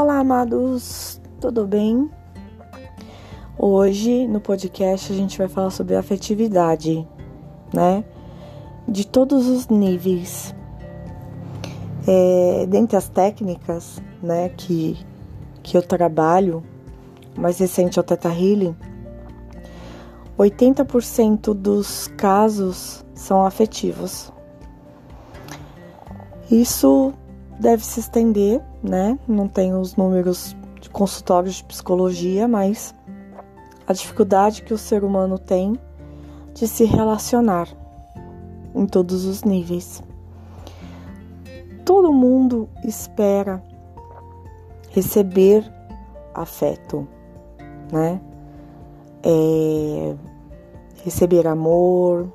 Olá, amados, tudo bem? Hoje no podcast a gente vai falar sobre afetividade, né? De todos os níveis. É, dentre as técnicas, né, que, que eu trabalho, mais recente é o Teta Healing, 80% dos casos são afetivos. Isso deve se estender, né? Não tenho os números de consultórios de psicologia, mas a dificuldade que o ser humano tem de se relacionar em todos os níveis. Todo mundo espera receber afeto, né? É, receber amor,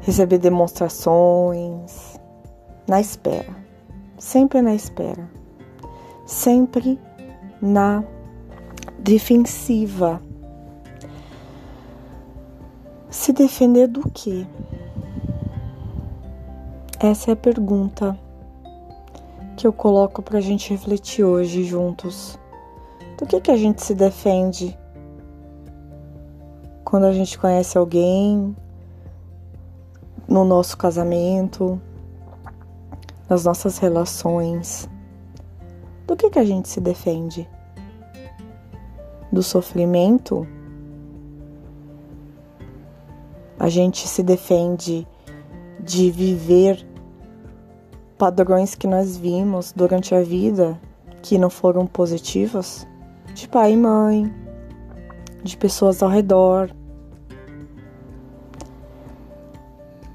receber demonstrações, na espera sempre na espera, sempre na defensiva. Se defender do quê? Essa é a pergunta que eu coloco para a gente refletir hoje juntos. Do que, que a gente se defende quando a gente conhece alguém no nosso casamento, nas nossas relações. Do que, que a gente se defende? Do sofrimento? A gente se defende de viver padrões que nós vimos durante a vida que não foram positivos? De pai e mãe, de pessoas ao redor.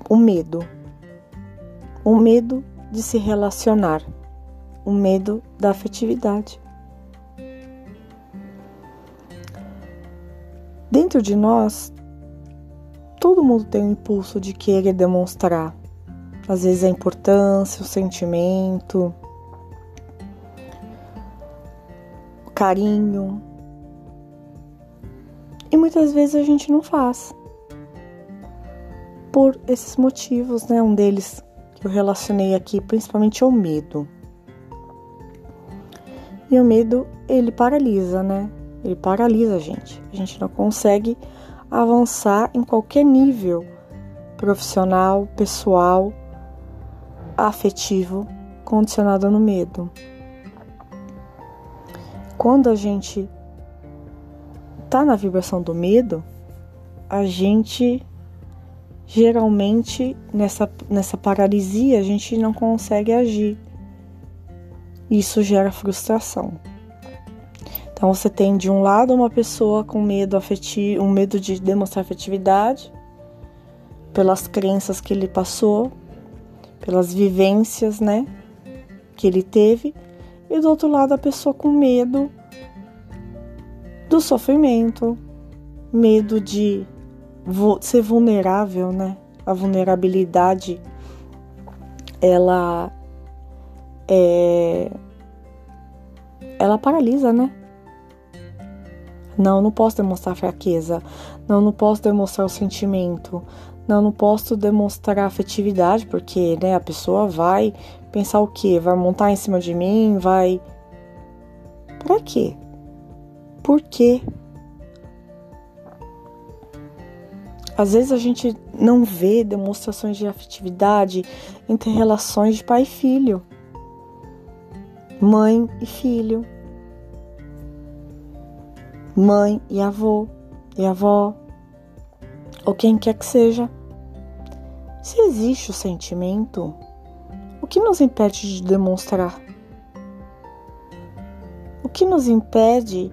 O medo. O medo de se relacionar, o medo da afetividade. Dentro de nós, todo mundo tem um impulso de querer demonstrar, às vezes a importância, o sentimento, o carinho. E muitas vezes a gente não faz. Por esses motivos, né? Um deles eu relacionei aqui principalmente ao medo. E o medo, ele paralisa, né? Ele paralisa a gente. A gente não consegue avançar em qualquer nível profissional, pessoal, afetivo, condicionado no medo. Quando a gente tá na vibração do medo, a gente geralmente nessa, nessa paralisia a gente não consegue agir. Isso gera frustração. Então você tem de um lado uma pessoa com medo afetivo, um medo de demonstrar afetividade pelas crenças que ele passou, pelas vivências, né, que ele teve, e do outro lado a pessoa com medo do sofrimento, medo de ser vulnerável, né? A vulnerabilidade, ela é, ela paralisa, né? Não, não posso demonstrar fraqueza. Não, não posso demonstrar o sentimento. Não, não posso demonstrar afetividade, porque, né, a pessoa vai pensar o quê? Vai montar em cima de mim, vai Pra quê? Por quê? Às vezes a gente não vê demonstrações de afetividade entre relações de pai e filho, mãe e filho, mãe e avô e avó, ou quem quer que seja. Se existe o sentimento, o que nos impede de demonstrar? O que nos impede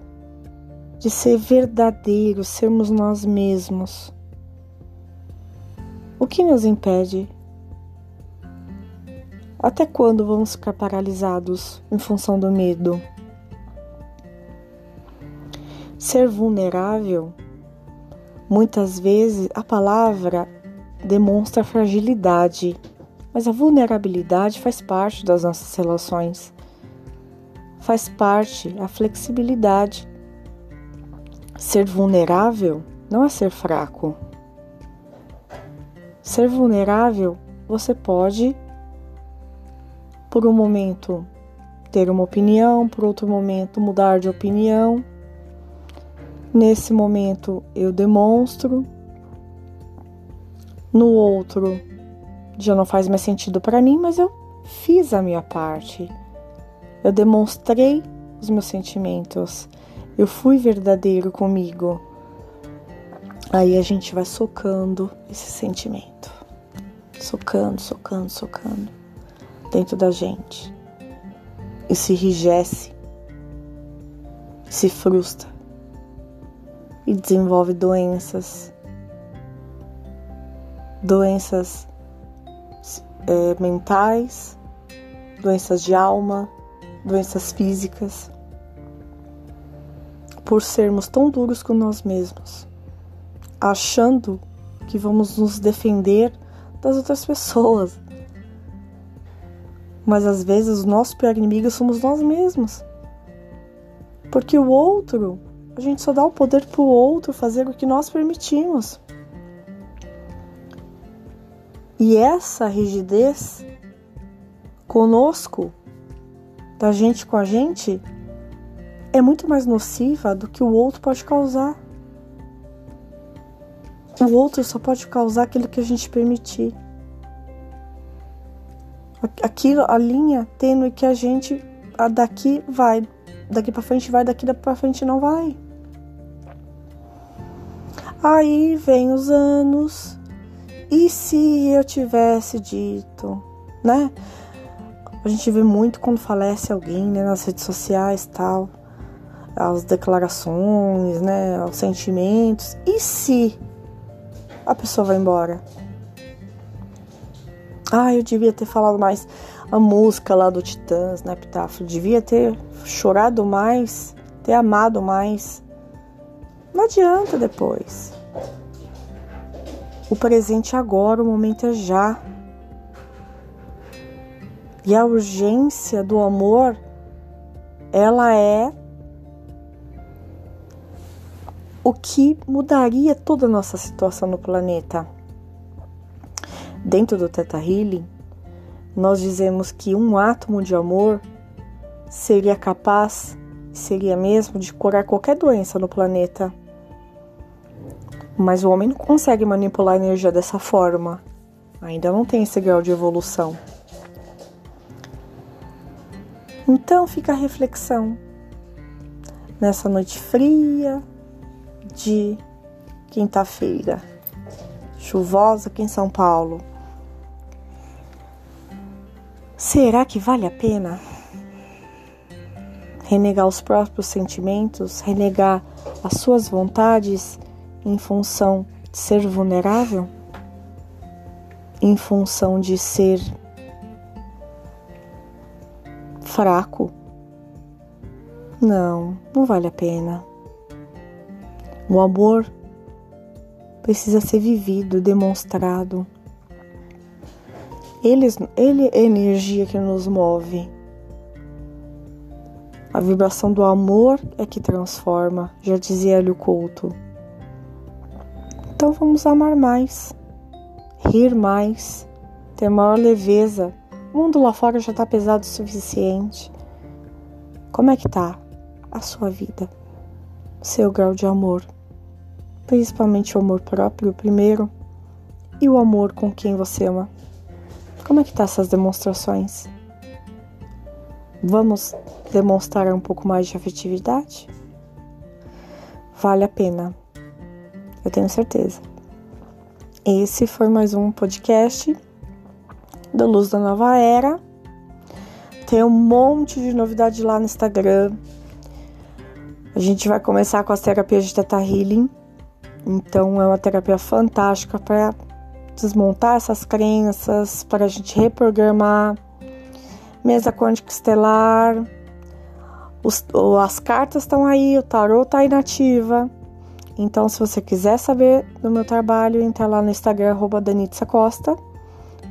de ser verdadeiros, sermos nós mesmos? O que nos impede? Até quando vamos ficar paralisados em função do medo? Ser vulnerável, muitas vezes a palavra demonstra fragilidade, mas a vulnerabilidade faz parte das nossas relações. Faz parte a flexibilidade. Ser vulnerável não é ser fraco. Ser vulnerável, você pode, por um momento, ter uma opinião, por outro momento mudar de opinião. Nesse momento eu demonstro, no outro já não faz mais sentido para mim, mas eu fiz a minha parte. Eu demonstrei os meus sentimentos. Eu fui verdadeiro comigo. Aí a gente vai socando esse sentimento. Socando, socando, socando dentro da gente. E se enrijece, se frustra e desenvolve doenças. Doenças é, mentais, doenças de alma, doenças físicas, por sermos tão duros com nós mesmos, achando que vamos nos defender das outras pessoas. Mas às vezes o nosso pior inimigo somos nós mesmos. Porque o outro, a gente só dá o poder para o outro fazer o que nós permitimos. E essa rigidez conosco, da gente com a gente, é muito mais nociva do que o outro pode causar. O outro só pode causar aquilo que a gente permitir. Aquilo, a linha tênue que a gente a daqui vai, daqui para frente vai, daqui para frente não vai. Aí vem os anos, e se eu tivesse dito, né? A gente vê muito quando falece alguém, né, nas redes sociais, tal, as declarações, né, os sentimentos. E se a pessoa vai embora? Ah, eu devia ter falado mais a música lá do Titãs, né, Epitáfio. Devia ter chorado mais, ter amado mais. Não adianta depois. O presente é agora, o momento é já. E a urgência do amor, ela é o que mudaria toda a nossa situação no planeta. Dentro do Teta Healing, nós dizemos que um átomo de amor seria capaz, seria mesmo, de curar qualquer doença no planeta. Mas o homem não consegue manipular a energia dessa forma. Ainda não tem esse grau de evolução. Então fica a reflexão. Nessa noite fria de quinta-feira, chuvosa aqui em São Paulo. Será que vale a pena renegar os próprios sentimentos, renegar as suas vontades em função de ser vulnerável? Em função de ser fraco? Não, não vale a pena. O amor precisa ser vivido, demonstrado. Ele, ele é a energia que nos move. A vibração do amor é que transforma, já dizia Hélio Couto. Então vamos amar mais, rir mais, ter maior leveza. O mundo lá fora já está pesado o suficiente. Como é que tá a sua vida? Seu grau de amor, principalmente o amor próprio primeiro e o amor com quem você ama. Como é que tá essas demonstrações? Vamos demonstrar um pouco mais de afetividade? Vale a pena eu tenho certeza. Esse foi mais um podcast do Luz da Nova Era. Tem um monte de novidade lá no Instagram. A gente vai começar com as terapias de Teta Healing. Então é uma terapia fantástica para desmontar essas crenças, para a gente reprogramar. Mesa quântica estelar. Os, as cartas estão aí, o tarot está inativa. Então, se você quiser saber do meu trabalho, entra lá no Instagram, arroba Danitza Costa,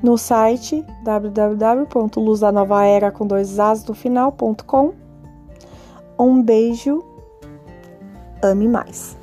no site www.luzdanovaera com dois as no final.com. Um beijo, ame mais.